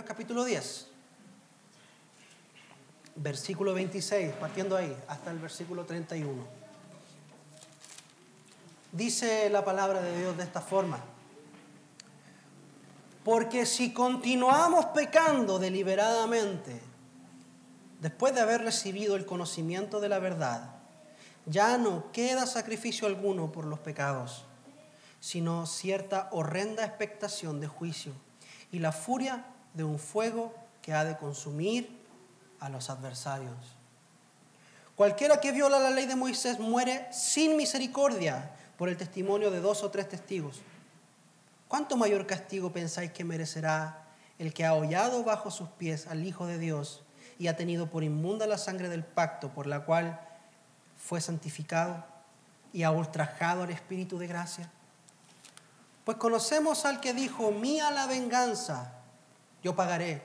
Capítulo 10, versículo 26, partiendo ahí hasta el versículo 31. Dice la palabra de Dios de esta forma. Porque si continuamos pecando deliberadamente, después de haber recibido el conocimiento de la verdad, ya no queda sacrificio alguno por los pecados, sino cierta horrenda expectación de juicio y la furia de un fuego que ha de consumir a los adversarios. Cualquiera que viola la ley de Moisés muere sin misericordia por el testimonio de dos o tres testigos. ¿Cuánto mayor castigo pensáis que merecerá el que ha hollado bajo sus pies al Hijo de Dios y ha tenido por inmunda la sangre del pacto por la cual fue santificado y ha ultrajado al Espíritu de gracia? Pues conocemos al que dijo, mía la venganza, yo pagaré.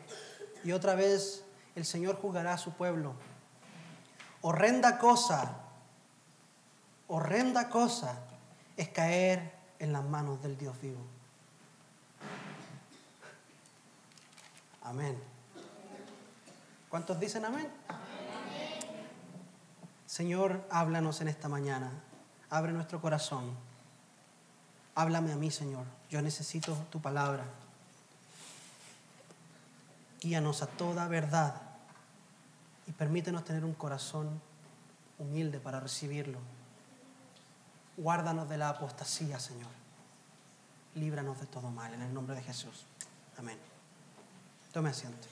Y otra vez el Señor juzgará a su pueblo. Horrenda cosa, horrenda cosa es caer en las manos del Dios vivo. Amén. ¿Cuántos dicen amén? Señor, háblanos en esta mañana. Abre nuestro corazón. Háblame a mí, Señor. Yo necesito tu palabra. Guíanos a toda verdad y permítenos tener un corazón humilde para recibirlo. Guárdanos de la apostasía, Señor. Líbranos de todo mal, en el nombre de Jesús. Amén. Tome asiento.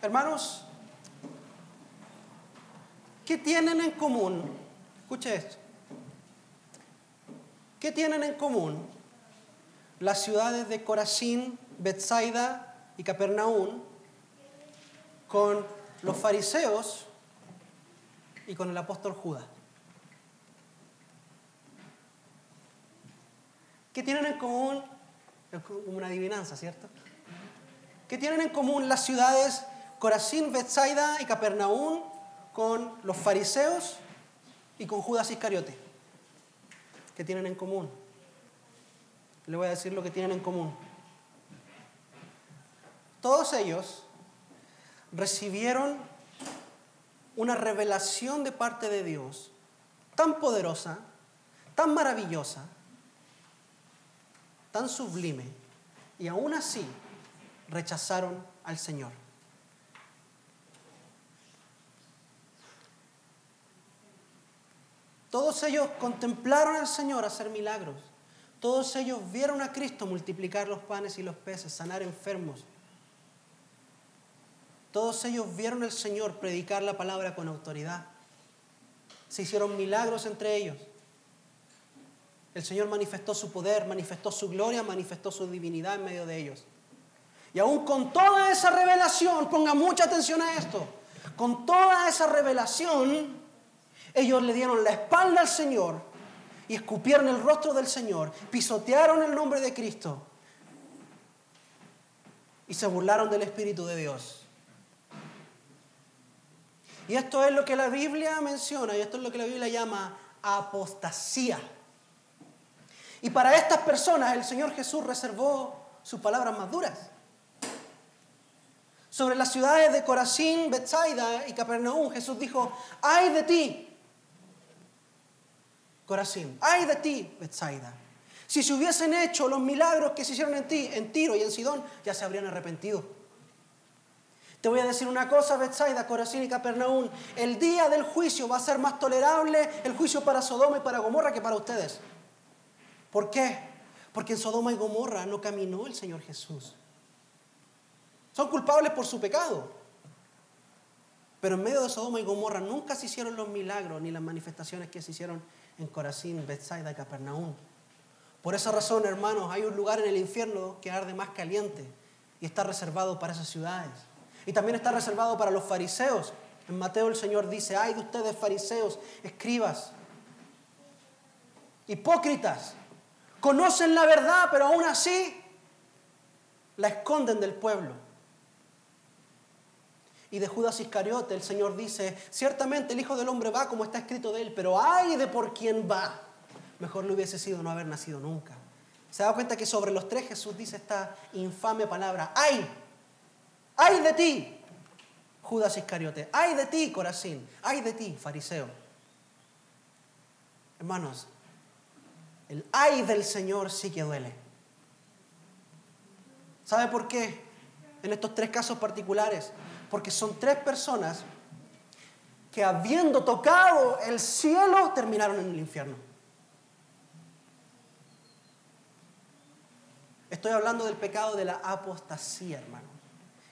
Hermanos, ¿qué tienen en común? Escuche esto. ¿Qué tienen en común las ciudades de Corazín, Bethsaida y Capernaum con los fariseos y con el apóstol Judas? ¿Qué tienen en común? Es como una adivinanza, ¿cierto? ¿Qué tienen en común las ciudades Corazín, Bethsaida y Capernaum con los fariseos y con Judas Iscariote? ¿Qué tienen en común? Le voy a decir lo que tienen en común. Todos ellos recibieron una revelación de parte de Dios tan poderosa, tan maravillosa, tan sublime, y aún así rechazaron al Señor. Todos ellos contemplaron al Señor hacer milagros. Todos ellos vieron a Cristo multiplicar los panes y los peces, sanar enfermos. Todos ellos vieron al Señor predicar la palabra con autoridad. Se hicieron milagros entre ellos. El Señor manifestó su poder, manifestó su gloria, manifestó su divinidad en medio de ellos. Y aún con toda esa revelación, ponga mucha atención a esto, con toda esa revelación, ellos le dieron la espalda al Señor y escupieron el rostro del Señor, pisotearon el nombre de Cristo y se burlaron del Espíritu de Dios. Y esto es lo que la Biblia menciona, y esto es lo que la Biblia llama apostasía. Y para estas personas el Señor Jesús reservó sus palabras más duras. Sobre las ciudades de Corazín, Bethsaida y Capernaum, Jesús dijo, ay de ti, Corazín, ay de ti, Bethsaida. Si se hubiesen hecho los milagros que se hicieron en ti, en Tiro y en Sidón, ya se habrían arrepentido. Te voy a decir una cosa, Bethsaida, Corazín y Capernaum. El día del juicio va a ser más tolerable el juicio para Sodoma y para Gomorra que para ustedes. ¿Por qué? Porque en Sodoma y Gomorra no caminó el Señor Jesús. Son culpables por su pecado. Pero en medio de Sodoma y Gomorra nunca se hicieron los milagros ni las manifestaciones que se hicieron en Corazín, Bethsaida Capernaum. Por esa razón, hermanos, hay un lugar en el infierno que arde más caliente y está reservado para esas ciudades. Y también está reservado para los fariseos. En Mateo el Señor dice, ay de ustedes fariseos, escribas, hipócritas, conocen la verdad, pero aún así la esconden del pueblo. Y de Judas Iscariote el Señor dice, ciertamente el Hijo del Hombre va como está escrito de él, pero ay de por quién va. mejor le hubiese sido no haber nacido nunca. Se da cuenta que sobre los tres Jesús dice esta infame palabra, ¡ay! ¡ay de ti! Judas Iscariote, ¡ay de ti, Corazín! ¡ay de ti, fariseo! Hermanos, el ay del Señor sí que duele. ¿Sabe por qué? En estos tres casos particulares. Porque son tres personas que habiendo tocado el cielo terminaron en el infierno. Estoy hablando del pecado de la apostasía, hermano.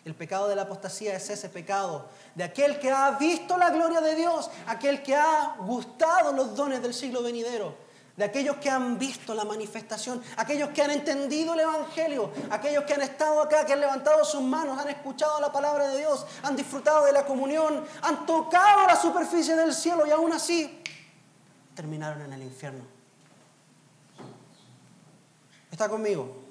El pecado de la apostasía es ese pecado de aquel que ha visto la gloria de Dios, aquel que ha gustado los dones del siglo venidero, de aquellos que han visto la manifestación, aquellos que han entendido el Evangelio, aquellos que han estado acá, que han levantado sus manos, han escuchado la palabra de Dios, han disfrutado de la comunión, han tocado la superficie del cielo y aún así terminaron en el infierno. ¿Está conmigo?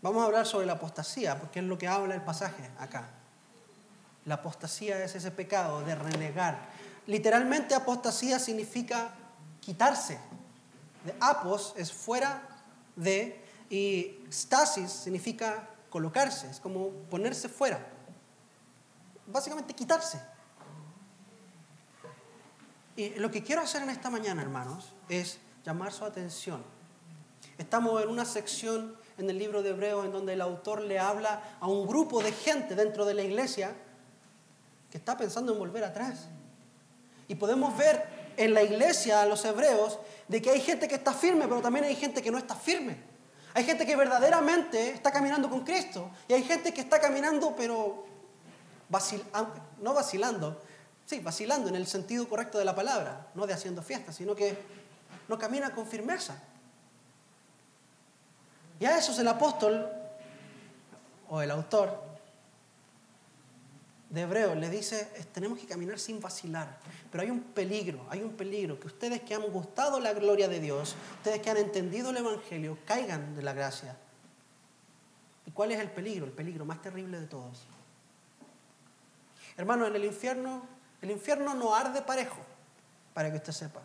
Vamos a hablar sobre la apostasía, porque es lo que habla el pasaje acá. La apostasía es ese pecado de renegar. Literalmente apostasía significa quitarse. De apos es fuera de y stasis significa colocarse, es como ponerse fuera. Básicamente quitarse. Y lo que quiero hacer en esta mañana, hermanos, es llamar su atención. Estamos en una sección en el libro de Hebreos en donde el autor le habla a un grupo de gente dentro de la iglesia está pensando en volver atrás. Y podemos ver en la iglesia, a los hebreos, de que hay gente que está firme, pero también hay gente que no está firme. Hay gente que verdaderamente está caminando con Cristo y hay gente que está caminando, pero no vacilando, sí, vacilando en el sentido correcto de la palabra, no de haciendo fiestas, sino que no camina con firmeza. Y a eso es el apóstol o el autor de Hebreos le dice, tenemos que caminar sin vacilar, pero hay un peligro, hay un peligro, que ustedes que han gustado la gloria de Dios, ustedes que han entendido el Evangelio, caigan de la gracia. ¿Y cuál es el peligro? El peligro más terrible de todos. Hermano, en el infierno, el infierno no arde parejo, para que usted sepa.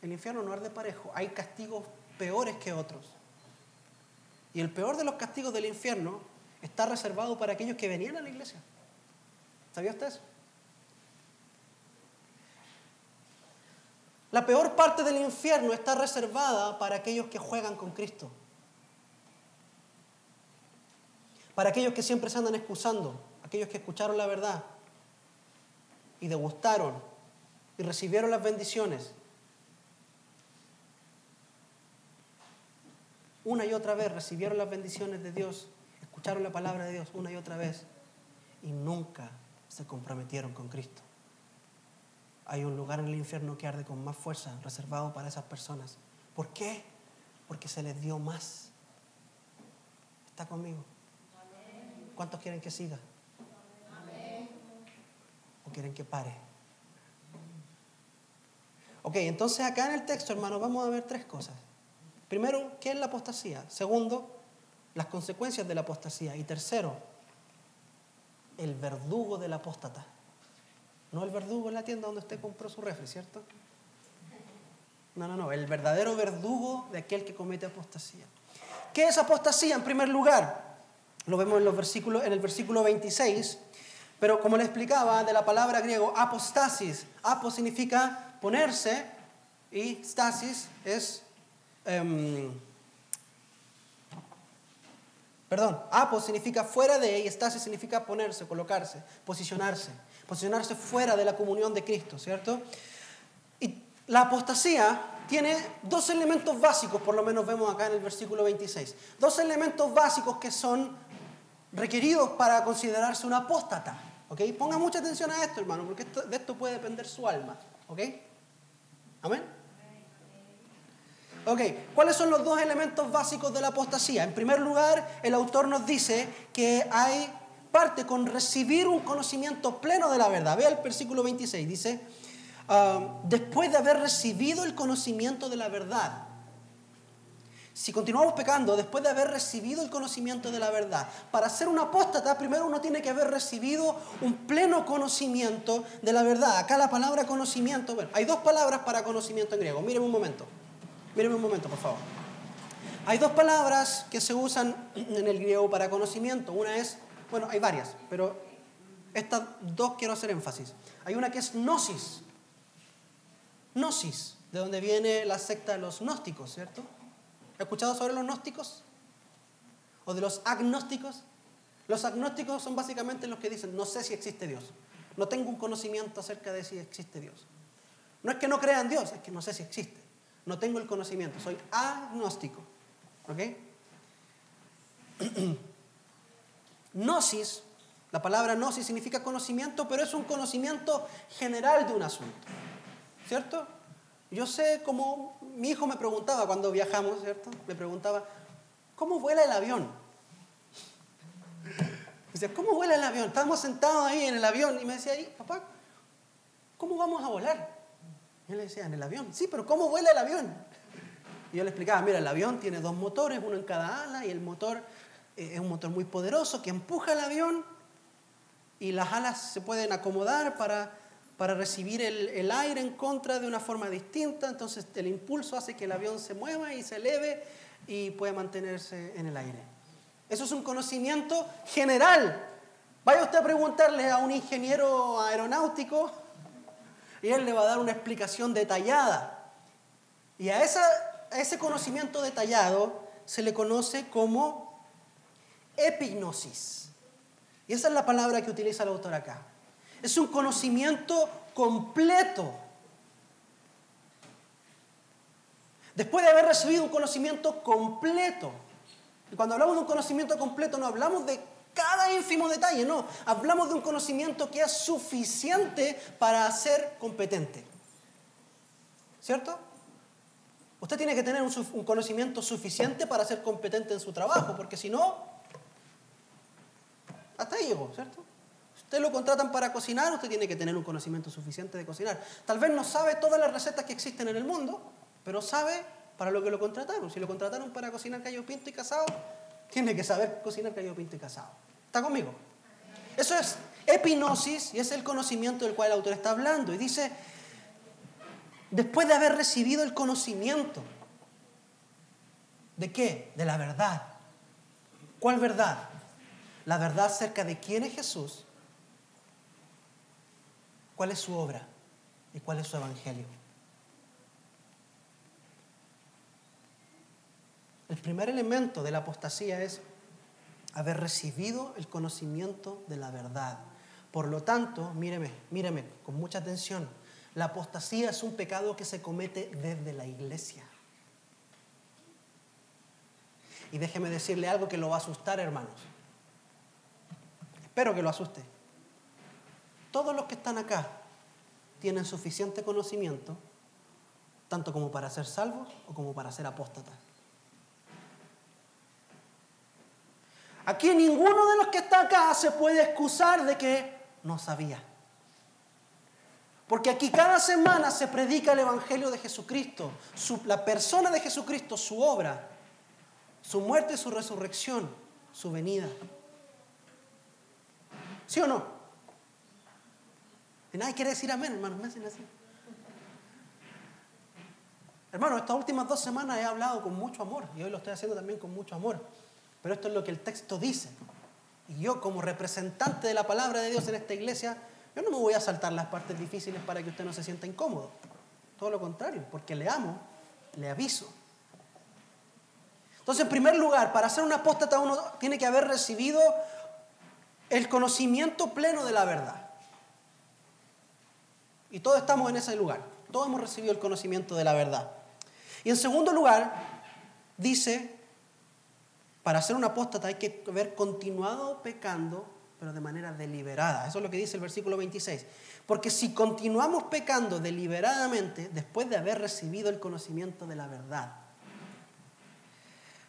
El infierno no arde parejo, hay castigos peores que otros. Y el peor de los castigos del infierno está reservado para aquellos que venían a la iglesia. ¿Sabía usted? La peor parte del infierno está reservada para aquellos que juegan con Cristo. Para aquellos que siempre se andan excusando, aquellos que escucharon la verdad y degustaron y recibieron las bendiciones una y otra vez recibieron las bendiciones de Dios, escucharon la palabra de Dios una y otra vez y nunca se comprometieron con Cristo. Hay un lugar en el infierno que arde con más fuerza, reservado para esas personas. ¿Por qué? Porque se les dio más. ¿Está conmigo? ¿Cuántos quieren que siga? ¿O quieren que pare? Ok, entonces acá en el texto, hermano, vamos a ver tres cosas. Primero, ¿qué es la apostasía? Segundo, las consecuencias de la apostasía. Y tercero, el verdugo del apóstata. No el verdugo en la tienda donde usted compró su refri, ¿cierto? No, no, no, el verdadero verdugo de aquel que comete apostasía. ¿Qué es apostasía? En primer lugar, lo vemos en, los versículos, en el versículo 26, pero como le explicaba, de la palabra griego apostasis. Apos significa ponerse y stasis es Em, perdón, apo significa fuera de y estasis significa ponerse, colocarse, posicionarse, posicionarse fuera de la comunión de Cristo, ¿cierto? Y la apostasía tiene dos elementos básicos, por lo menos vemos acá en el versículo 26, dos elementos básicos que son requeridos para considerarse un apóstata, ¿ok? Ponga mucha atención a esto, hermano, porque de esto puede depender su alma, ¿ok? Amén. Ok, ¿cuáles son los dos elementos básicos de la apostasía? En primer lugar, el autor nos dice que hay parte con recibir un conocimiento pleno de la verdad. Vea el versículo 26, dice, ah, después de haber recibido el conocimiento de la verdad. si continuamos pecando después de haber recibido el conocimiento de la verdad, para ser un apóstata, primero uno tiene que haber recibido un pleno conocimiento de la verdad. Acá la palabra conocimiento, bueno, hay dos palabras para conocimiento en griego. Mírenme un momento. Mírenme un momento, por favor. Hay dos palabras que se usan en el griego para conocimiento. Una es, bueno, hay varias, pero estas dos quiero hacer énfasis. Hay una que es gnosis. Gnosis, de donde viene la secta de los gnósticos, ¿cierto? ¿Has escuchado sobre los gnósticos? ¿O de los agnósticos? Los agnósticos son básicamente los que dicen, no sé si existe Dios. No tengo un conocimiento acerca de si existe Dios. No es que no crean Dios, es que no sé si existe. No tengo el conocimiento, soy agnóstico. ¿Ok? Gnosis, la palabra gnosis significa conocimiento, pero es un conocimiento general de un asunto. ¿Cierto? Yo sé cómo mi hijo me preguntaba cuando viajamos, ¿cierto? Me preguntaba, ¿cómo vuela el avión? Decía, ¿cómo vuela el avión? Estábamos sentados ahí en el avión y me decía, papá, ¿cómo vamos a volar? Le decía, en el avión. Sí, pero ¿cómo vuela el avión? Y yo le explicaba, mira, el avión tiene dos motores, uno en cada ala, y el motor eh, es un motor muy poderoso que empuja el avión y las alas se pueden acomodar para, para recibir el, el, aire en contra de una forma distinta. Entonces el impulso hace que el avión se mueva y se eleve y puede mantenerse en el aire. Eso es un conocimiento general. Vaya usted a preguntarle a un ingeniero aeronáutico y él le va a dar una explicación detallada. Y a a ese conocimiento detallado se le conoce como epignosis. Y esa es la palabra que utiliza el autor acá. Es un conocimiento completo. Después de haber recibido un conocimiento completo, y cuando hablamos de un conocimiento completo no hablamos de cada ínfimo detalle, no, hablamos de un conocimiento que es suficiente para ser competente. ¿Cierto? Usted tiene que tener un, conocimiento suficiente para ser competente en su trabajo, porque si no, hasta ahí llegó, ¿cierto? Usted lo contratan para cocinar, usted tiene que tener un conocimiento suficiente de cocinar. Tal vez no sabe todas las recetas que existen en el mundo, pero sabe para lo que lo contrataron. Si lo contrataron para cocinar callo pinto y casado, tiene que saber cocinar pinto y casado. ¿Está conmigo? Eso es epinosis y es el conocimiento del cual el autor está hablando. Y dice, después de haber recibido el conocimiento. ¿De qué? De la verdad. ¿Cuál verdad? La verdad acerca de quién es Jesús, cuál es su obra y cuál es su evangelio. El primer elemento de la apostasía es haber recibido el conocimiento de la verdad. Por lo tanto, míreme, míreme con mucha atención. La apostasía es un pecado que se comete desde la iglesia. Y déjeme decirle algo que lo va a asustar, hermanos. Espero que lo asuste. Todos los que están acá tienen suficiente conocimiento, tanto como para ser salvos o como para ser apóstatas. Aquí ninguno de los que está acá se puede excusar de que no sabía. Porque aquí cada semana se predica el Evangelio de Jesucristo, la persona de Jesucristo, su obra, su muerte, su resurrección, su venida. ¿Sí o no? Y nadie quiere decir amén, hermano. Me hacen así. Hermano, estas últimas dos semanas he hablado con mucho amor y hoy lo estoy haciendo también con mucho amor. Pero esto es lo que el texto dice. Y yo como representante de la palabra de Dios en esta iglesia, yo no me voy a saltar las partes difíciles para que usted no se sienta incómodo. Todo lo contrario, porque le amo, le aviso. Entonces, en primer lugar, para ser un apóstata uno tiene que haber recibido el conocimiento pleno de la verdad. Y todos estamos en ese lugar. Todos hemos recibido el conocimiento de la verdad. Y en segundo lugar, dice, para ser un apóstata hay que haber continuado pecando pero de manera deliberada. Eso es lo que dice el versículo 26. Porque si continuamos pecando deliberadamente después de haber recibido el conocimiento de la verdad.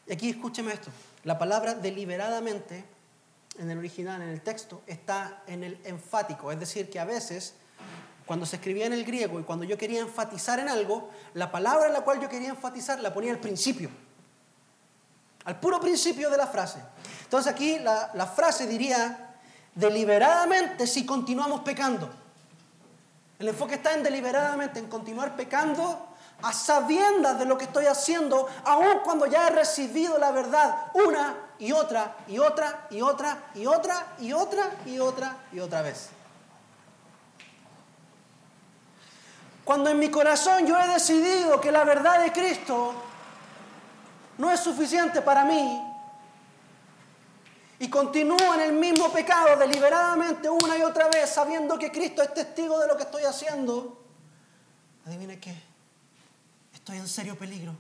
Y aquí escúcheme esto. La palabra deliberadamente en el original, en el texto, está en el enfático. Es decir, que a veces, cuando se escribía en el griego y cuando yo quería enfatizar en algo, la palabra en la cual yo quería enfatizar la ponía al principio. Al puro principio de la frase. Entonces aquí la, frase diría, deliberadamente si continuamos pecando. El enfoque está en deliberadamente, en continuar pecando a sabiendas de lo que estoy haciendo, aun cuando ya he recibido la verdad una y otra y otra y otra y otra y otra y otra y otra vez. Cuando en mi corazón yo he decidido que la verdad de Cristo no es suficiente para mí y continúo en el mismo pecado deliberadamente una y otra vez sabiendo que Cristo es testigo de lo que estoy haciendo, adivine qué, estoy en serio peligro.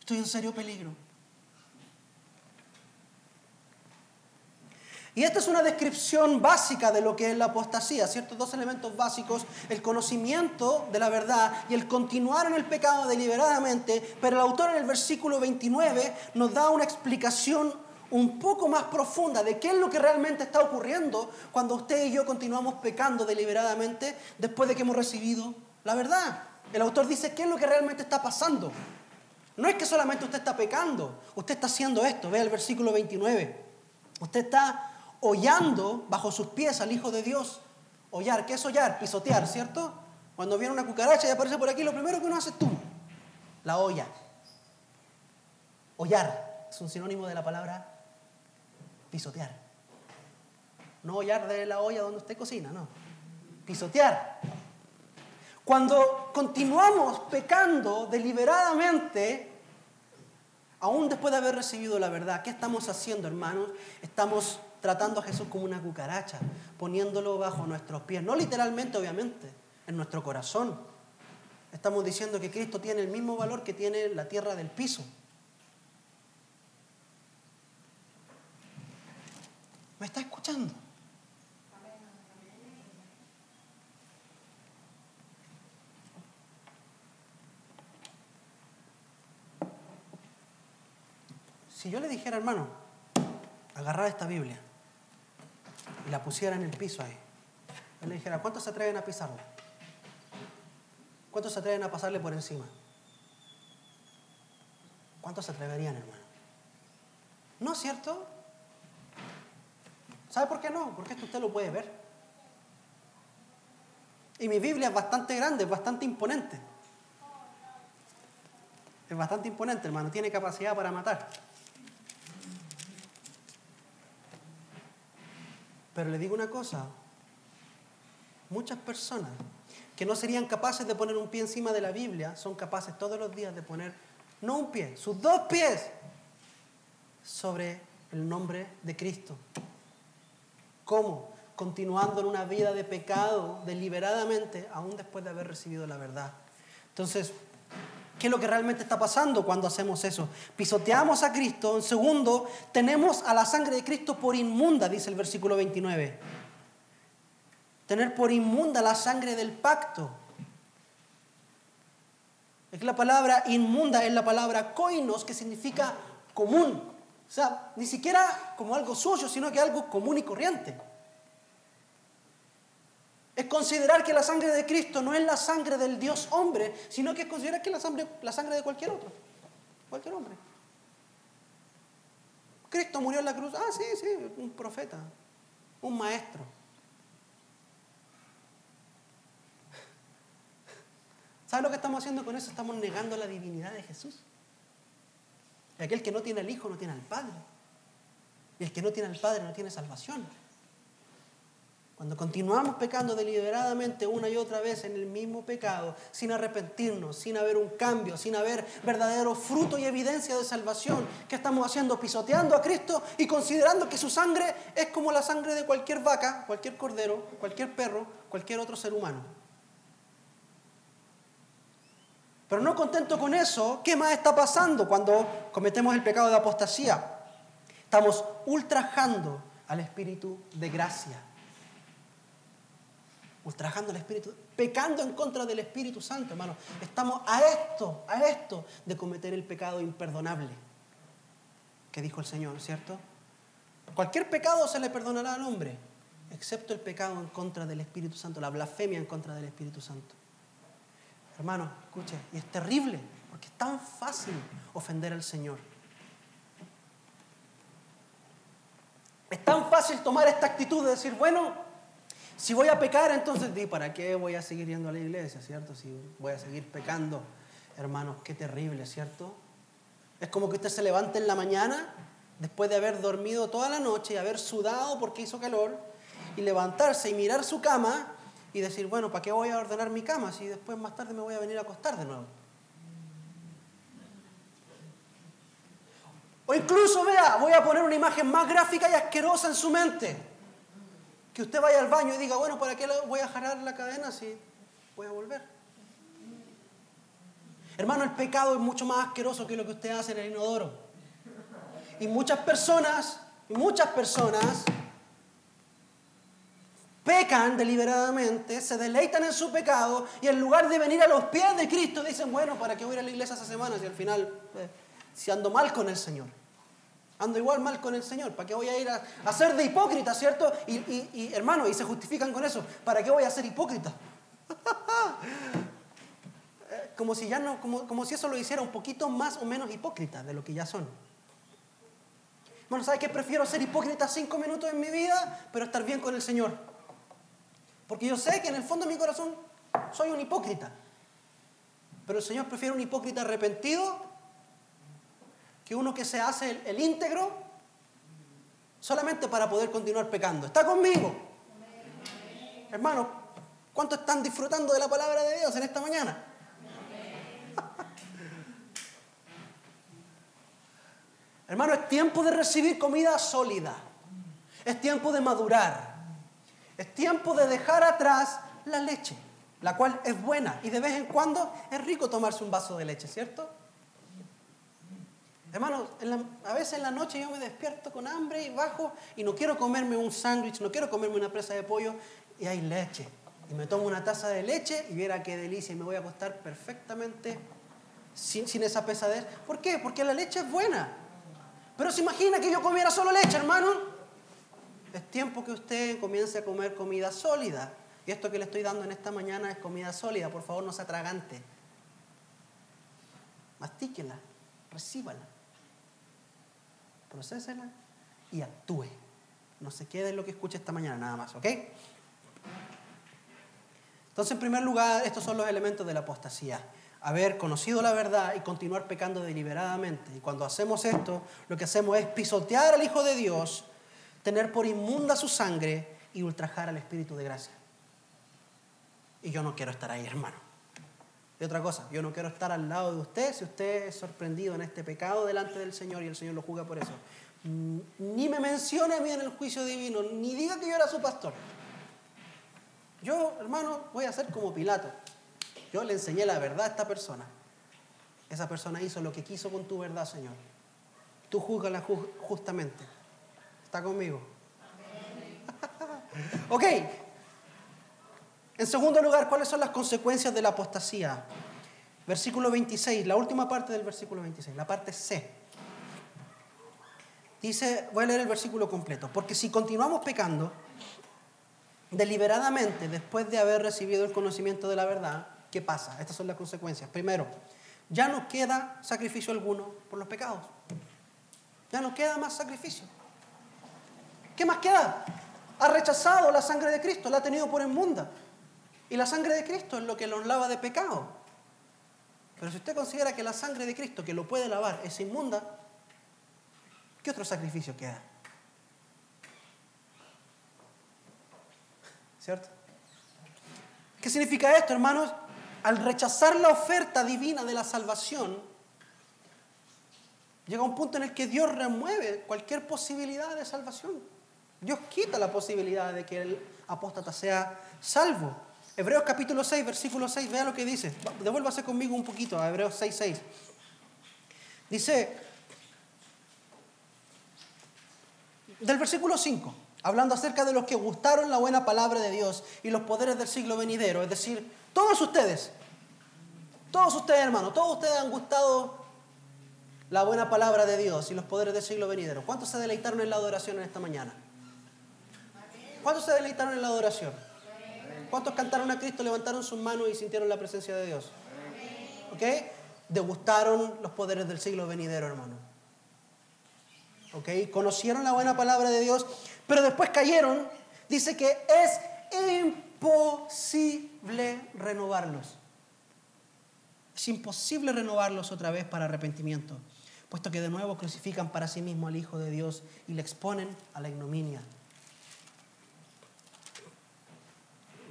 Estoy en serio peligro. Y esta es una descripción básica de lo que es la apostasía, ciertos dos elementos básicos, el conocimiento de la verdad y el continuar en el pecado deliberadamente, pero el autor en el versículo 29 nos da una explicación un poco más profunda de qué es lo que realmente está ocurriendo cuando usted y yo continuamos pecando deliberadamente después de que hemos recibido la verdad. El autor dice qué es lo que realmente está pasando. No es que solamente usted está pecando, usted está haciendo esto, vea el versículo 29. Usted está hollando bajo sus pies al Hijo de Dios. Hollar, ¿qué es hollar? Pisotear, ¿cierto? Cuando viene una cucaracha y aparece por aquí, lo primero que uno hace es tú, la olla. Hollar es un sinónimo de la palabra pisotear. No hollar de la olla donde usted cocina, no. Pisotear. Cuando continuamos pecando deliberadamente, aún después de haber recibido la verdad, ¿qué estamos haciendo, hermanos? Estamos tratando a Jesús como una cucaracha, poniéndolo bajo nuestros pies. No literalmente, obviamente, en nuestro corazón. Estamos diciendo que Cristo tiene el mismo valor que tiene la tierra del piso. ¿Me está escuchando? Si yo le dijera, hermano, agarrar esta Biblia la pusiera en el piso ahí. Él le dijera, ¿cuántos se atreven a pisarla? ¿Cuántos se atreven a pasarle por encima? ¿Cuántos se atreverían, hermano? ¿No es cierto? ¿Sabe por qué no? Porque esto usted lo puede ver. Y mi Biblia es bastante grande, es bastante imponente. Es bastante imponente, hermano. Tiene capacidad para matar. Pero le digo una cosa, muchas personas que no serían capaces de poner un pie encima de la Biblia son capaces todos los días de poner, no un pie, sus dos pies sobre el nombre de Cristo. ¿Cómo? Continuando en una vida de pecado deliberadamente, aún después de haber recibido la verdad. Entonces, ¿Qué es lo que realmente está pasando cuando hacemos eso? Pisoteamos a Cristo. En segundo, tenemos a la sangre de Cristo por inmunda, dice el versículo 29. Tener por inmunda la sangre del pacto. Es que la palabra inmunda es la palabra koinos, que significa común. O sea, ni siquiera como algo suyo, sino que algo común y corriente. Es considerar que la sangre de Cristo no es la sangre del Dios hombre, sino que es considerar que es la sangre, la sangre de cualquier otro, cualquier hombre. Cristo murió en la cruz. Ah, sí, sí, un profeta, un maestro. ¿Sabes lo que estamos haciendo con eso? Estamos negando la divinidad de Jesús. Aquel que no tiene al Hijo no tiene al Padre. Y el que no tiene al Padre no tiene salvación. Cuando continuamos pecando deliberadamente una y otra vez en el mismo pecado, sin arrepentirnos, sin haber un cambio, sin haber verdadero fruto y evidencia de salvación, ¿qué estamos haciendo? Pisoteando a Cristo y considerando que su sangre es como la sangre de cualquier vaca, cualquier cordero, cualquier perro, cualquier otro ser humano. Pero no contento con eso, ¿qué más está pasando cuando cometemos el pecado de apostasía? Estamos ultrajando al Espíritu de gracia ultrajando al Espíritu, pecando en contra del Espíritu Santo, hermano. Estamos a esto, a esto de cometer el pecado imperdonable que dijo el Señor, ¿cierto? Cualquier pecado se le perdonará al hombre, excepto el pecado en contra del Espíritu Santo, la blasfemia en contra del Espíritu Santo. Hermano, escuche, y es terrible, porque es tan fácil ofender al Señor. Es tan fácil tomar esta actitud de decir, bueno, si voy a pecar, entonces, ¿para qué voy a seguir yendo a la iglesia, cierto? Si voy a seguir pecando, hermanos, qué terrible, ¿cierto? Es como que usted se levante en la mañana, después de haber dormido toda la noche y haber sudado porque hizo calor, y levantarse y mirar su cama y decir, bueno, ¿para qué voy a ordenar mi cama si después más tarde me voy a venir a acostar de nuevo? O incluso, vea, voy a poner una imagen más gráfica y asquerosa en su mente. Que usted vaya al baño y diga, bueno, ¿para qué voy a jalar la cadena si voy a volver? Hermano, el pecado es mucho más asqueroso que lo que usted hace en el inodoro. Y muchas personas, y muchas personas pecan deliberadamente, se deleitan en su pecado y en lugar de venir a los pies de Cristo dicen, bueno, ¿para qué voy a ir a la iglesia esa semana si al final, eh, si ando mal con el Señor? Ando igual mal con el Señor. ¿Para qué voy a ir a, a ser de hipócrita, cierto? Y, y, hermano, y se justifican con eso. ¿Para qué voy a ser hipócrita? Eh, como si ya no, como, como si eso lo hiciera un poquito más o menos hipócrita de lo que ya son. Bueno, ¿sabes qué? Prefiero ser hipócrita cinco minutos en mi vida, pero estar bien con el Señor. Porque yo sé que en el fondo de mi corazón soy un hipócrita. Pero el Señor prefiere un hipócrita arrepentido que uno que se hace el, íntegro solamente para poder continuar pecando. ¿Está conmigo? Hermano, ¿cuántos están disfrutando de la palabra de Dios en esta mañana? Hermano, es tiempo de recibir comida sólida. Es tiempo de madurar. Es tiempo de dejar atrás la leche, la cual es buena. Y de vez en cuando es rico tomarse un vaso de leche, ¿cierto? Hermano, a veces en la noche yo me despierto con hambre y bajo y no quiero comerme un sándwich, no quiero comerme una presa de pollo y hay leche. Y me tomo una taza de leche y viera qué delicia y me voy a acostar perfectamente sin, sin esa pesadez. ¿Por qué? Porque la leche es buena. Pero se imagina que yo comiera solo leche, hermano. Es tiempo que usted comience a comer comida sólida. Y esto que le estoy dando en esta mañana es comida sólida. Por favor, no se atragante. Mastíquela, recíbala procésela y actúe. No se quede en lo que escuche esta mañana, nada más, ¿ok? Entonces, en primer lugar, estos son los elementos de la apostasía. Haber conocido la verdad y continuar pecando deliberadamente. Y cuando hacemos esto, lo que hacemos es pisotear al Hijo de Dios, tener por inmunda su sangre y ultrajar al Espíritu de gracia. Y yo no quiero estar ahí, hermano. Y otra cosa, yo no quiero estar al lado de usted si usted es sorprendido en este pecado delante del Señor y el Señor lo juzga por eso. Mm, ni me mencione a mí en el juicio divino, ni diga que yo era su pastor. Yo, hermano, voy a ser como Pilato. Yo le enseñé la verdad a esta persona. Esa persona hizo lo que quiso con tu verdad, Señor. Tú juzgala justamente. ¿Está conmigo? ok, en segundo lugar, ¿cuáles son las consecuencias de la apostasía? Versículo 26, la última parte del versículo 26, la parte C. Dice, voy a leer el versículo completo, porque si continuamos pecando deliberadamente después de haber recibido el conocimiento de la verdad, ¿qué pasa? Estas son las consecuencias. Primero, ya no queda sacrificio alguno por los pecados. Ya no queda más sacrificio. ¿Qué más queda? Ha rechazado la sangre de Cristo, la ha tenido por inmunda. Y la sangre de Cristo es lo que los lava de pecado. Pero si usted considera que la sangre de Cristo, que lo puede lavar, es inmunda, ¿qué otro sacrificio queda? ¿Cierto? ¿Qué significa esto, hermanos? Al rechazar la oferta divina de la salvación, llega un punto en el que Dios remueve cualquier posibilidad de salvación. Dios quita la posibilidad de que el apóstata sea salvo. Hebreos capítulo 6, versículo 6, vea lo que dice. Devuélvase conmigo un poquito a Hebreos 6, 6. Dice, del versículo 5, hablando acerca de los que gustaron la buena palabra de Dios y los poderes del siglo venidero, es decir, todos ustedes, todos ustedes hermanos, todos ustedes han gustado la buena palabra de Dios y los poderes del siglo venidero. ¿Cuántos se deleitaron en la adoración en esta mañana? ¿Cuántos se deleitaron en la adoración? ¿Cuántos cantaron a Cristo, levantaron sus manos y sintieron la presencia de Dios? ¿Ok? Degustaron los poderes del siglo venidero, hermano. ¿ok? Conocieron la buena palabra de Dios, pero después cayeron. Dice que es imposible renovarlos. Es imposible renovarlos otra vez para arrepentimiento, puesto que de nuevo crucifican para sí mismo al Hijo de Dios y le exponen a la ignominia.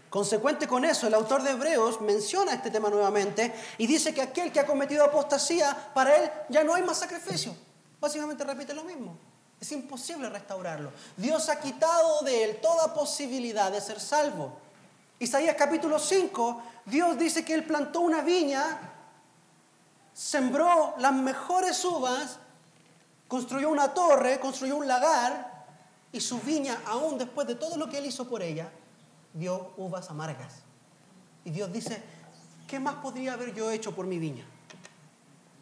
Consecuente con eso, el autor de Hebreos menciona este tema nuevamente y dice que aquel que ha cometido apostasía, para él ya no hay más sacrificio. Básicamente repite lo mismo. Es imposible restaurarlo. Dios ha quitado de él toda posibilidad de ser salvo. Isaías capítulo 5, Dios dice que él plantó una viña, sembró las mejores uvas, construyó una torre, construyó un lagar y su viña, aún después de todo lo que él hizo por ella, dio uvas amargas. Y Dios dice, ¿qué más podría haber yo hecho por mi viña?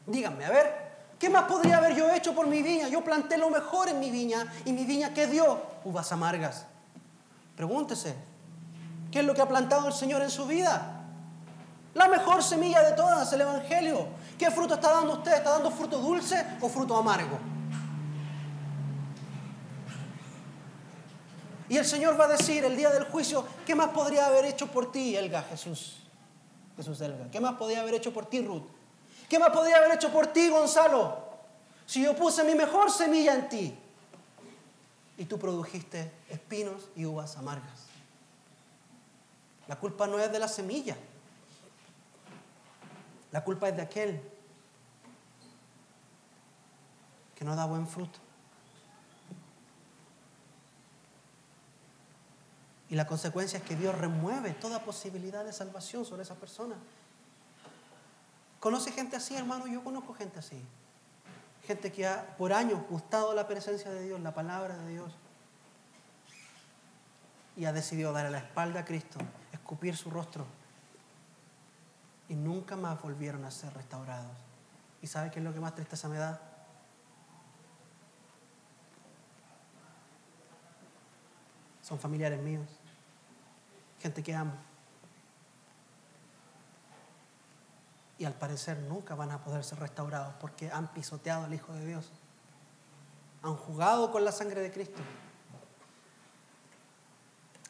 Díganme, a ver, ¿qué más podría haber yo hecho por mi viña? Yo planté lo mejor en mi viña y mi viña, ¿qué dio? Uvas amargas. Pregúntese, ¿qué es lo que ha plantado el Señor en su vida? La mejor semilla de todas, el Evangelio. ¿Qué fruto está dando usted? ¿Está dando fruto dulce o fruto amargo? Y el Señor va a decir el día del juicio, ¿qué más podría haber hecho por ti, Elga, Jesús? Jesús Elga. ¿Qué más podría haber hecho por ti, Ruth? ¿Qué más podría haber hecho por ti, Gonzalo? Si yo puse mi mejor semilla en ti y tú produjiste espinos y uvas amargas. La culpa no es de la semilla. La culpa es de aquel que no da buen fruto. Y la consecuencia es que Dios remueve toda posibilidad de salvación sobre esa persona. ¿Conoce gente así, hermano? Yo conozco gente así. Gente que ha por años gustado la presencia de Dios, la palabra de Dios. Y ha decidido darle la espalda a Cristo, escupir su rostro. Y nunca más volvieron a ser restaurados. ¿Y sabe qué es lo que más tristeza me da? Son familiares míos gente que amo. Y al parecer nunca van a poder ser restaurados porque han pisoteado al Hijo de Dios. Han jugado con la sangre de Cristo.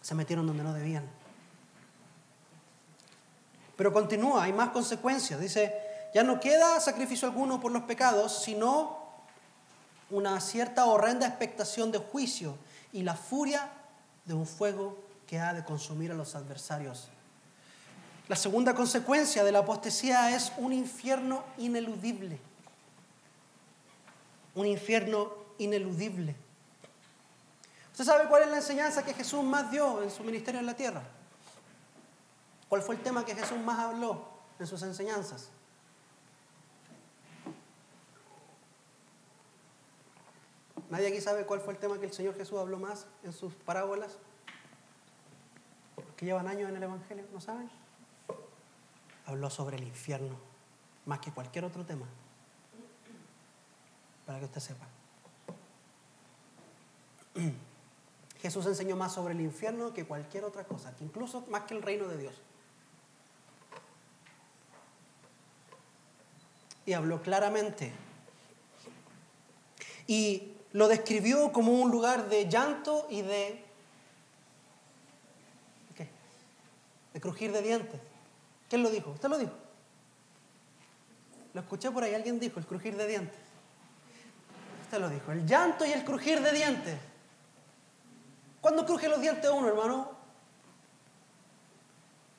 Se metieron donde no debían. Pero continúa, hay más consecuencias. Dice, ya no queda sacrificio alguno por los pecados, sino una cierta horrenda expectación de juicio y la furia de un fuego que ha de consumir a los adversarios. La segunda consecuencia de la apostasía es un infierno ineludible. Un infierno ineludible. ¿Usted sabe cuál es la enseñanza que Jesús más dio en su ministerio en la tierra? ¿Cuál fue el tema que Jesús más habló en sus enseñanzas? ¿Nadie aquí sabe cuál fue el tema que el Señor Jesús habló más en sus parábolas? Que llevan años en el Evangelio, ¿no saben? Habló sobre el infierno, más que cualquier otro tema, para que usted sepa. Jesús enseñó más sobre el infierno que cualquier otra cosa, que incluso más que el reino de Dios. Y habló claramente. Y lo describió como un lugar de llanto y de de crujir de dientes. ¿Quién lo dijo? ¿Usted lo dijo? Lo escuché por ahí, alguien dijo, el crujir de dientes. Usted lo dijo, el llanto y el crujir de dientes. ¿Cuándo cruje los dientes uno, hermano?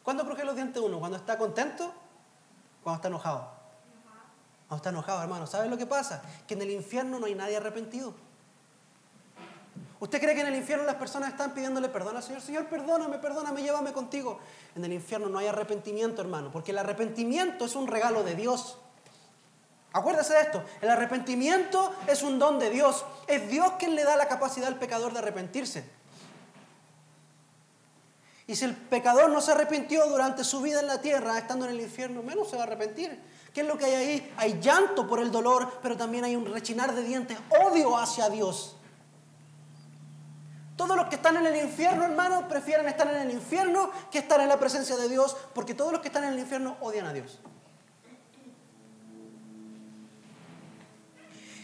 ¿Cuándo cruje los dientes uno? ¿Cuando está contento? ¿Cuando está enojado? Cuando está enojado, hermano. ¿Sabe lo que pasa? Que en el infierno no hay nadie arrepentido. ¿Usted cree que en el infierno las personas están pidiéndole perdón al Señor? Señor, perdóname, perdóname, llévame contigo. En el infierno no hay arrepentimiento, hermano, porque el arrepentimiento es un regalo de Dios. Acuérdese de esto, el arrepentimiento es un don de Dios. Es Dios quien le da la capacidad al pecador de arrepentirse. Y si el pecador no se arrepintió durante su vida en la tierra, estando en el infierno, menos se va a arrepentir. ¿Qué es lo que hay ahí? Hay llanto por el dolor, pero también hay un rechinar de dientes, odio hacia Dios. Todos los que están en el infierno, hermano, prefieren estar en el infierno que estar en la presencia de Dios, porque todos los que están en el infierno odian a Dios.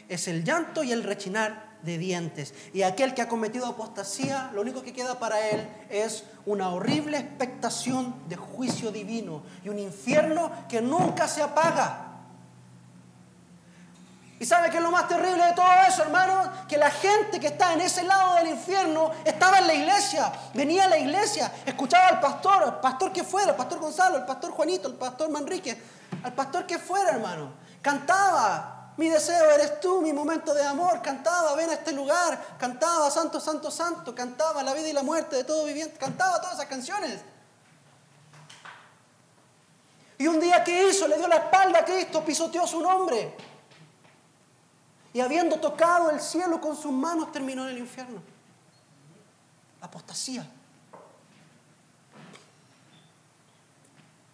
Es el llanto y el rechinar de dientes. Y aquel que ha cometido apostasía, lo único que queda para él es una horrible expectación de juicio divino y un infierno que nunca se apaga. ¿Y sabe qué es lo más terrible de todo eso, hermano? Que la gente que está en ese lado del infierno estaba en la iglesia, venía a la iglesia, escuchaba al pastor, al pastor que fuera, el pastor Gonzalo, el pastor Juanito, el pastor Manrique, al pastor que fuera, hermano. Cantaba, mi deseo eres tú, mi momento de amor. Cantaba, ven a este lugar. Cantaba, santo, santo, santo. Cantaba la vida y la muerte de todo viviente. Cantaba todas esas canciones. Y un día que hizo, le dio la espalda a Cristo, pisoteó su nombre. Y habiendo tocado el cielo con sus manos, terminó en el infierno. Apostasía.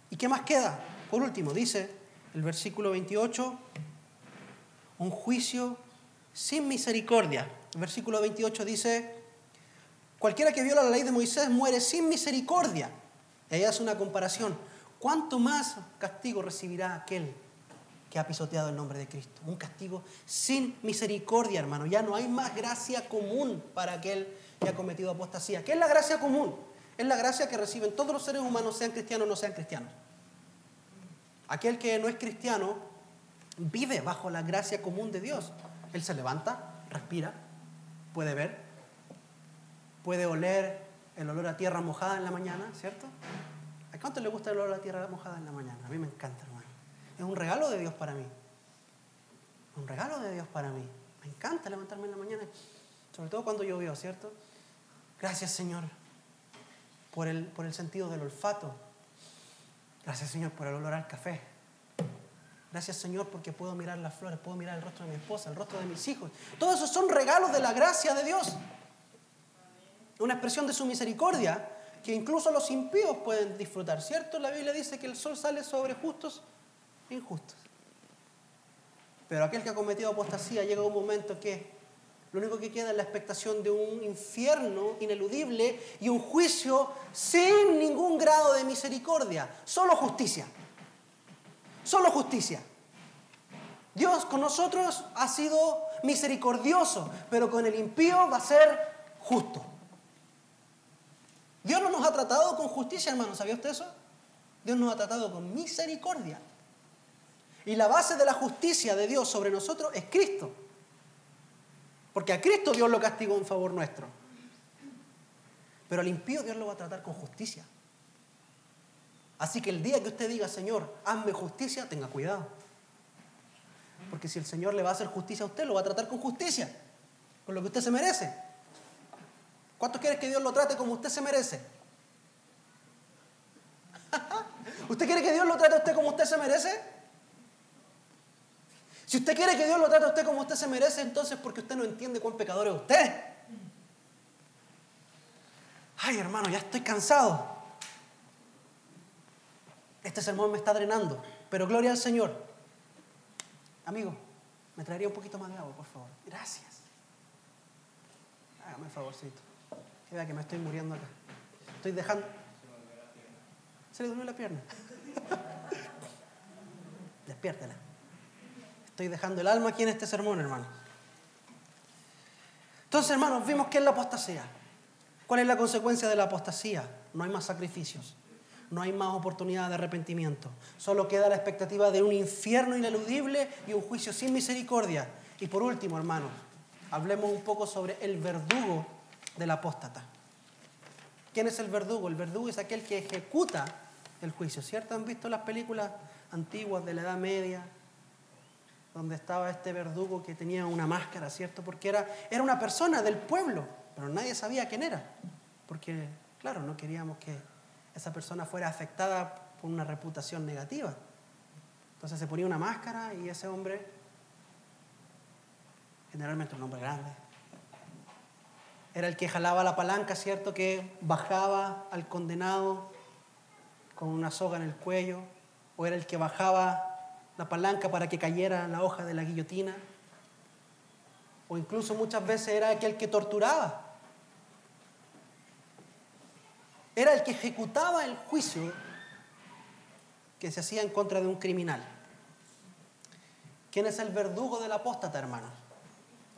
¿Y qué más queda? Por último, dice el versículo 28, un juicio sin misericordia. El versículo 28 dice, cualquiera que viola la ley de Moisés muere sin misericordia. Y ahí hace una comparación. ¿Cuánto más castigo recibirá aquel que ha pisoteado el nombre de Cristo? Un castigo sin misericordia, hermano. Ya no hay más gracia común para aquel que ha cometido apostasía. ¿Qué es la gracia común? Es la gracia que reciben todos los seres humanos, sean cristianos o no sean cristianos. Aquel que no es cristiano vive bajo la gracia común de Dios. Él se levanta, respira, puede ver, puede oler el olor a tierra mojada en la mañana, ¿cierto? ¿A cuánto le gusta el olor a tierra mojada en la mañana? A mí me encanta. Es un regalo de Dios para mí. Un regalo de Dios para mí. Me encanta levantarme en la mañana, sobre todo cuando llovió, ¿cierto? Gracias, Señor, por el, por el sentido del olfato, Gracias Señor por el olor al café. Gracias Señor porque puedo mirar las flores, puedo mirar el rostro de mi esposa, el rostro de mis hijos. Todos esos son regalos de la gracia de Dios. Una expresión de su misericordia que incluso los impíos pueden disfrutar, ¿cierto? La Biblia dice que el sol sale sobre justos injustos. Pero aquel que ha cometido apostasía llega un momento que lo único que queda es la expectación de un infierno ineludible y un juicio sin ningún grado de misericordia, solo justicia. Solo justicia. Dios con nosotros ha sido misericordioso, pero con el impío va a ser justo. Dios no nos ha tratado con justicia, hermano, ¿sabía usted eso? Dios nos ha tratado con misericordia. Y la base de la justicia de Dios sobre nosotros es Cristo. Porque a Cristo Dios lo castigó en favor nuestro. Pero al impío Dios lo va a tratar con justicia. Así que el día que usted diga, Señor, hazme justicia, tenga cuidado. Porque si el Señor le va a hacer justicia a usted, lo va a tratar con justicia, con lo que usted se merece. ¿Cuántos quiere que Dios lo trate como usted se merece? ¿Usted quiere que Dios lo trate a usted como usted se merece? Si usted quiere que Dios lo trate a usted como usted se merece, entonces porque usted no entiende cuán pecador es usted. Ay, hermano, ya estoy cansado. Este sermón me está drenando, pero gloria al Señor. Amigo, ¿me traería un poquito más de agua, por favor? Gracias. Hágame el favorcito. Que vea que me estoy muriendo acá. Estoy dejando... Se le durmió la pierna. Despiértela. Estoy dejando el alma aquí en este sermón, hermano. Entonces, hermanos, vimos que es la apostasía. ¿Cuál es la consecuencia de la apostasía? No hay más sacrificios, no hay más oportunidad de arrepentimiento. Solo queda la expectativa de un infierno ineludible y un juicio sin misericordia. Y por último, hermanos, hablemos un poco sobre el verdugo del apóstata. ¿Quién es el verdugo? El verdugo es aquel que ejecuta el juicio, ¿cierto? ¿Han visto las películas antiguas de la Edad Media? Donde estaba este verdugo que tenía una máscara, ¿cierto? Porque era, era una persona del pueblo, pero nadie sabía quién era, porque, claro, no queríamos que esa persona fuera afectada por una reputación negativa. Entonces se ponía una máscara y ese hombre, generalmente un hombre grande, era el que jalaba la palanca, ¿cierto? Que bajaba al condenado con una soga en el cuello, o era el que bajaba la palanca para que cayera la hoja de la guillotina. O incluso muchas veces era aquel que torturaba. Era el que ejecutaba el juicio que se hacía en contra de un criminal. ¿Quién es el verdugo del apóstata, hermano?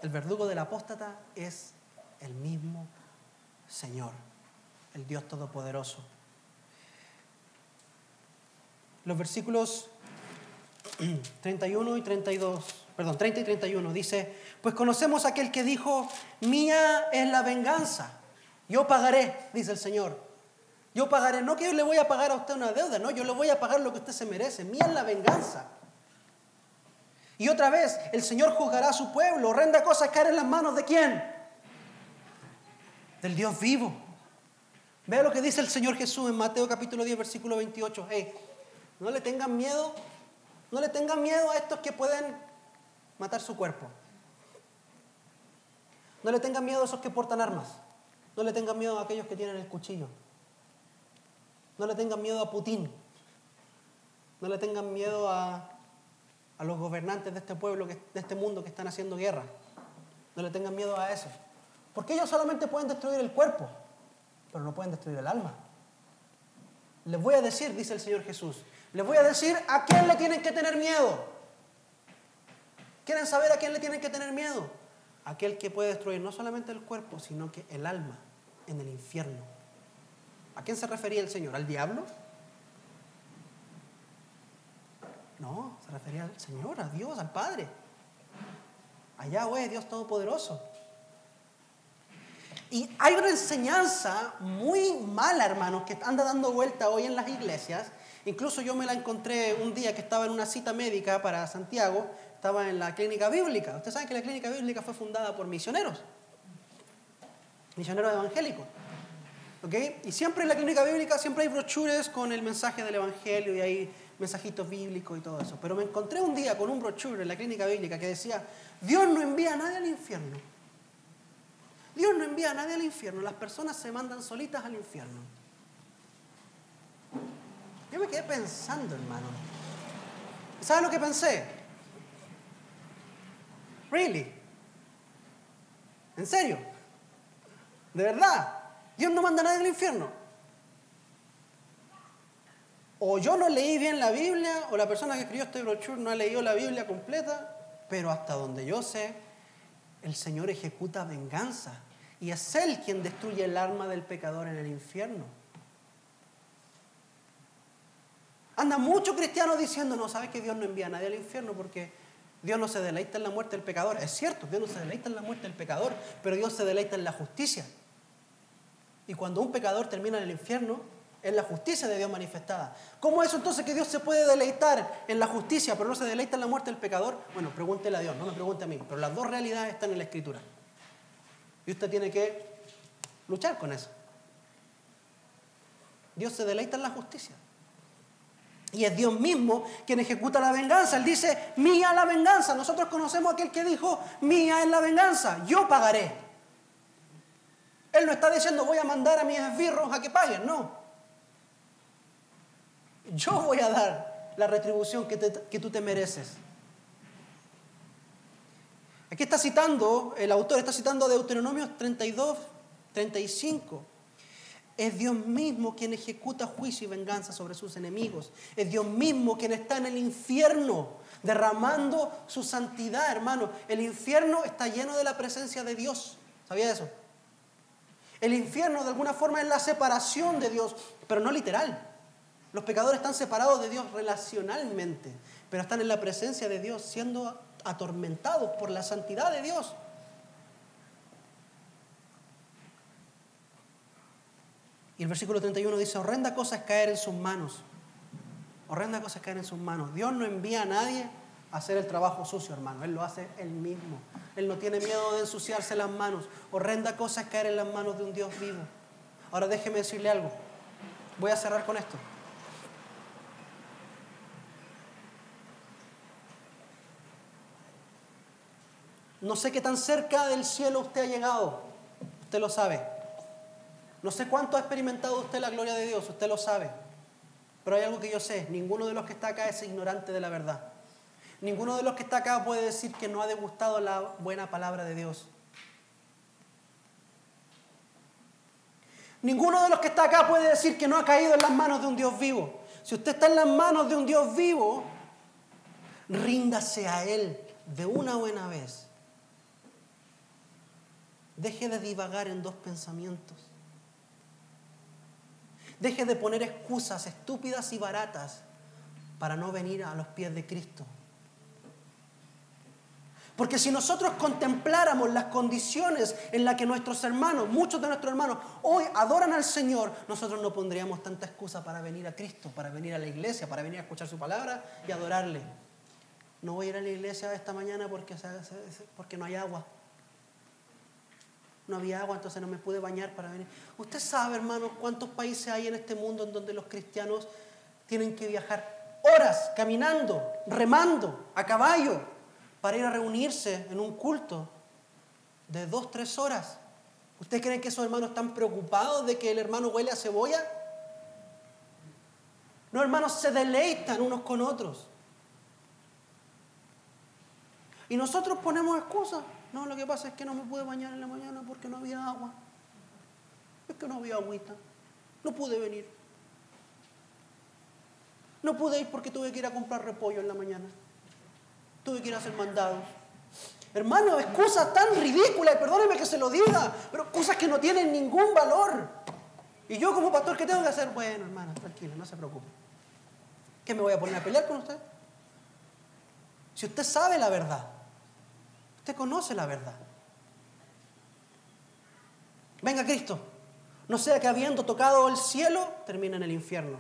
El verdugo del apóstata es el mismo Señor, el Dios Todopoderoso. Los versículos 31 y 32, perdón, 30 y 31 dice, pues conocemos a aquel que dijo, mía es la venganza, yo pagaré, dice el Señor. Yo pagaré, no que yo le voy a pagar a usted una deuda, no, yo le voy a pagar lo que usted se merece, mía es la venganza. Y otra vez, el Señor juzgará a su pueblo, horrenda cosa caer en las manos de quién? Del Dios vivo. Vea lo que dice el Señor Jesús en Mateo capítulo 10, versículo 28. Hey, no le tengan miedo, no le tengan miedo a estos que pueden matar su cuerpo. No le tengan miedo a esos que portan armas. No le tengan miedo a aquellos que tienen el cuchillo. No le tengan miedo a Putin. No le tengan miedo a, a los gobernantes de este pueblo, de este mundo que están haciendo guerra. No le tengan miedo a eso. Porque ellos solamente pueden destruir el cuerpo, pero no pueden destruir el alma. Les voy a decir, dice el Señor Jesús, les voy a decir a quién le tienen que tener miedo. ¿Quieren saber a quién le tienen que tener miedo? Aquel que puede destruir no solamente el cuerpo, sino que el alma en el infierno. ¿A quién se refería el Señor? ¿Al diablo? No, se refería al Señor, a Dios, al Padre. Allá, güey, Dios Todopoderoso. Y hay una enseñanza muy mala, hermanos, que anda dando vuelta hoy en las iglesias, Incluso yo me la encontré un día que estaba en una cita médica para Santiago, estaba en la clínica bíblica. Ustedes saben que la clínica bíblica fue fundada por misioneros, misioneros evangélicos. Y siempre en la clínica bíblica siempre hay brochures con el mensaje del evangelio y hay mensajitos bíblicos y todo eso. Pero me encontré un día con un brochure en la clínica bíblica que decía, Dios no envía a nadie al infierno. Dios no envía a nadie al infierno, las personas se mandan solitas al infierno. Yo me quedé pensando, hermano. ¿Sabes lo que pensé? ¿Really? ¿En serio? ¿De verdad? Dios no manda a nadie al infierno. O yo no leí bien la Biblia, o la persona que escribió este brochure no ha leído la Biblia completa, pero hasta donde yo sé, el Señor ejecuta venganza. Y es Él quien destruye el alma del pecador en el infierno. Anda mucho cristiano diciendo, no, sabes que Dios no envía a nadie al infierno porque Dios no se deleita en la muerte del pecador. Es cierto, Dios no se deleita en la muerte del pecador, pero Dios se deleita en la justicia. Y cuando un pecador termina en el infierno, es la justicia de Dios manifestada. ¿Cómo es entonces que Dios se puede deleitar en la justicia, pero no se deleita en la muerte del pecador? Bueno, pregúntele a Dios, no me pregunte a mí, pero las dos realidades están en la Escritura. Y usted tiene que luchar con eso. Dios se deleita en la justicia. Y es Dios mismo quien ejecuta la venganza. Él dice, mía la venganza. Nosotros conocemos a aquel que dijo, mía es la venganza, yo pagaré. Él no está diciendo, voy a mandar a mis esbirros a que paguen, no. Yo voy a dar la retribución que, que tú te mereces. Aquí está citando, el autor está citando Deuteronomio 32, 35. Es Dios mismo quien ejecuta juicio y venganza sobre sus enemigos. Es Dios mismo quien está en el infierno derramando su santidad, hermano. El infierno está lleno de la presencia de Dios. ¿Sabía eso? El infierno de alguna forma es la separación de Dios, pero no literal. Los pecadores están separados de Dios relacionalmente, pero están en la presencia de Dios siendo atormentados por la santidad de Dios. Y el versículo 31 dice, horrenda cosa es caer en sus manos. Horrenda cosa es caer en sus manos. Dios no envía a nadie a hacer el trabajo sucio, hermano. Él lo hace él mismo. Él no tiene miedo de ensuciarse las manos. Horrenda cosa es caer en las manos de un Dios vivo. Ahora déjeme decirle algo. Voy a cerrar con esto. No sé qué tan cerca del cielo usted ha llegado. Usted lo sabe. No sé cuánto ha experimentado usted la gloria de Dios, usted lo sabe. Pero hay algo que yo sé, ninguno de los que está acá es ignorante de la verdad. Ninguno de los que está acá puede decir que no ha degustado la buena palabra de Dios. Ninguno de los que está acá puede decir que no ha caído en las manos de un Dios vivo. Si usted está en las manos de un Dios vivo, ríndase a Él de una buena vez Deje de divagar en dos pensamientos. Deje de poner excusas estúpidas y baratas para no venir a los pies de Cristo. Porque si nosotros contempláramos las condiciones en las que nuestros hermanos, muchos de nuestros hermanos, hoy adoran al Señor, nosotros no pondríamos tanta excusa para venir a Cristo, para venir a la iglesia, para venir a escuchar su palabra y adorarle. No voy a ir a la iglesia esta mañana porque, porque no hay agua. No había agua, entonces no me pude bañar para venir. Usted sabe, hermanos, cuántos países hay en este mundo en donde los cristianos tienen que viajar horas caminando, remando, a caballo, para ir a reunirse en un culto de dos, tres horas. ¿Usted cree que esos hermanos están preocupados de que el hermano huele a cebolla? No, hermanos, se deleitan unos con otros. Y nosotros ponemos excusas. No, lo que pasa es que no me pude bañar en la mañana porque no había agua. Es que no había agüita. No pude venir. No pude ir porque tuve que ir a comprar repollo en la mañana. Tuve que ir a hacer mandados. Hermano, excusas tan ridículas, perdóneme que se lo diga, pero cosas que no tienen ningún valor. Y yo como pastor, ¿qué tengo que hacer? Bueno, hermana, tranquila, no se preocupe. ¿Qué me voy a poner a pelear con usted? Si usted sabe la verdad, Usted conoce la verdad. Venga Cristo, no sea que habiendo tocado el cielo, termine en el infierno.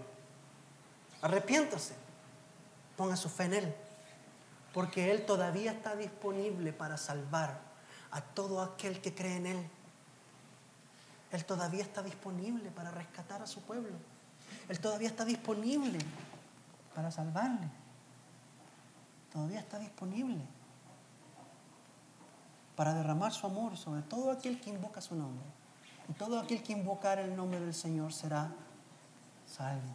Arrepiéntase, ponga su fe en Él, porque Él todavía está disponible para salvar a todo aquel que cree en Él. Él todavía está disponible para rescatar a su pueblo. Él todavía está disponible para salvarle. Todavía está disponible para derramar su amor sobre todo aquel que invoca su nombre. Y todo aquel que invocar el nombre del Señor será salvo.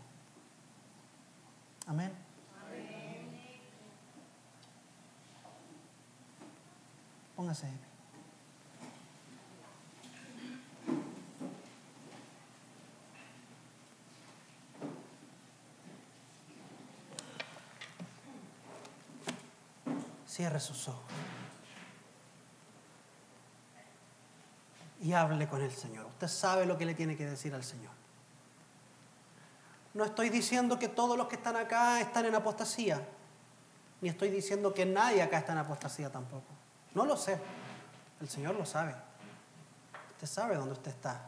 Amén. Póngase. Cierre sus ojos. Y hable con el Señor. Usted sabe lo que le tiene que decir al Señor. No estoy diciendo que todos los que están acá están en apostasía, ni estoy diciendo que nadie acá está en apostasía tampoco. No lo sé. El Señor lo sabe. Usted sabe dónde usted está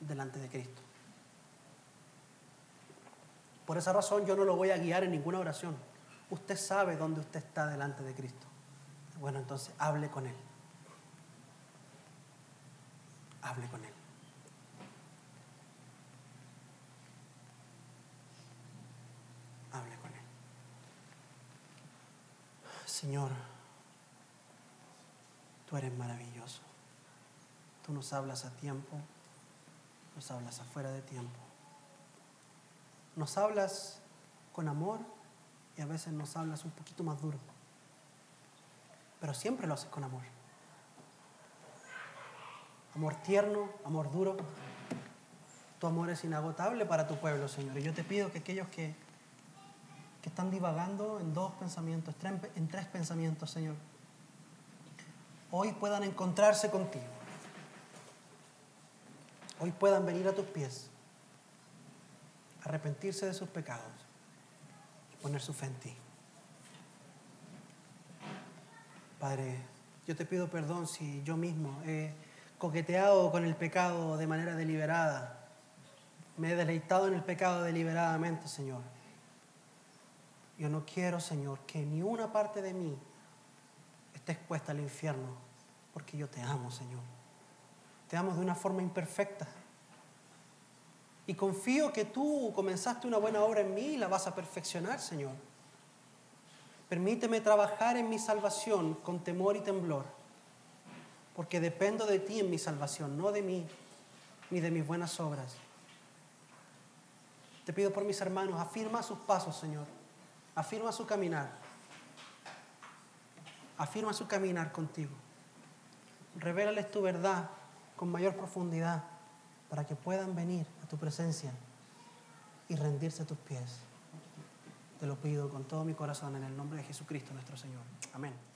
delante de Cristo. Por esa razón yo no lo voy a guiar en ninguna oración. Usted sabe dónde usted está delante de Cristo. Bueno, entonces hable con Él. Hable con Él. Hable con Él. Señor, tú eres maravilloso. Tú nos hablas a tiempo, nos hablas afuera de tiempo. Nos hablas con amor y a veces nos hablas un poquito más duro. Pero siempre lo haces con amor amor tierno, amor duro. Tu amor es inagotable para tu pueblo, Señor. Y yo te pido que aquellos que, que están divagando en dos pensamientos, en tres pensamientos, Señor, hoy puedan encontrarse contigo. Hoy puedan venir a tus pies, arrepentirse de sus pecados y poner su fe en ti. Padre, yo te pido perdón si yo mismo he coqueteado con el pecado de manera deliberada. Me he deleitado en el pecado deliberadamente, Señor. Yo no quiero, Señor, que ni una parte de mí esté expuesta al infierno, porque yo te amo, Señor. Te amo de una forma imperfecta. Y confío que tú comenzaste una buena obra en mí y la vas a perfeccionar, Señor. Permíteme trabajar en mi salvación con temor y temblor porque dependo de ti en mi salvación, no de mí ni de mis buenas obras. Te pido por mis hermanos, afirma sus pasos, Señor. Afirma su caminar. Afirma su caminar contigo. Revélales tu verdad con mayor profundidad para que puedan venir a tu presencia y rendirse a tus pies. Te lo pido con todo mi corazón en el nombre de Jesucristo nuestro Señor. Amén.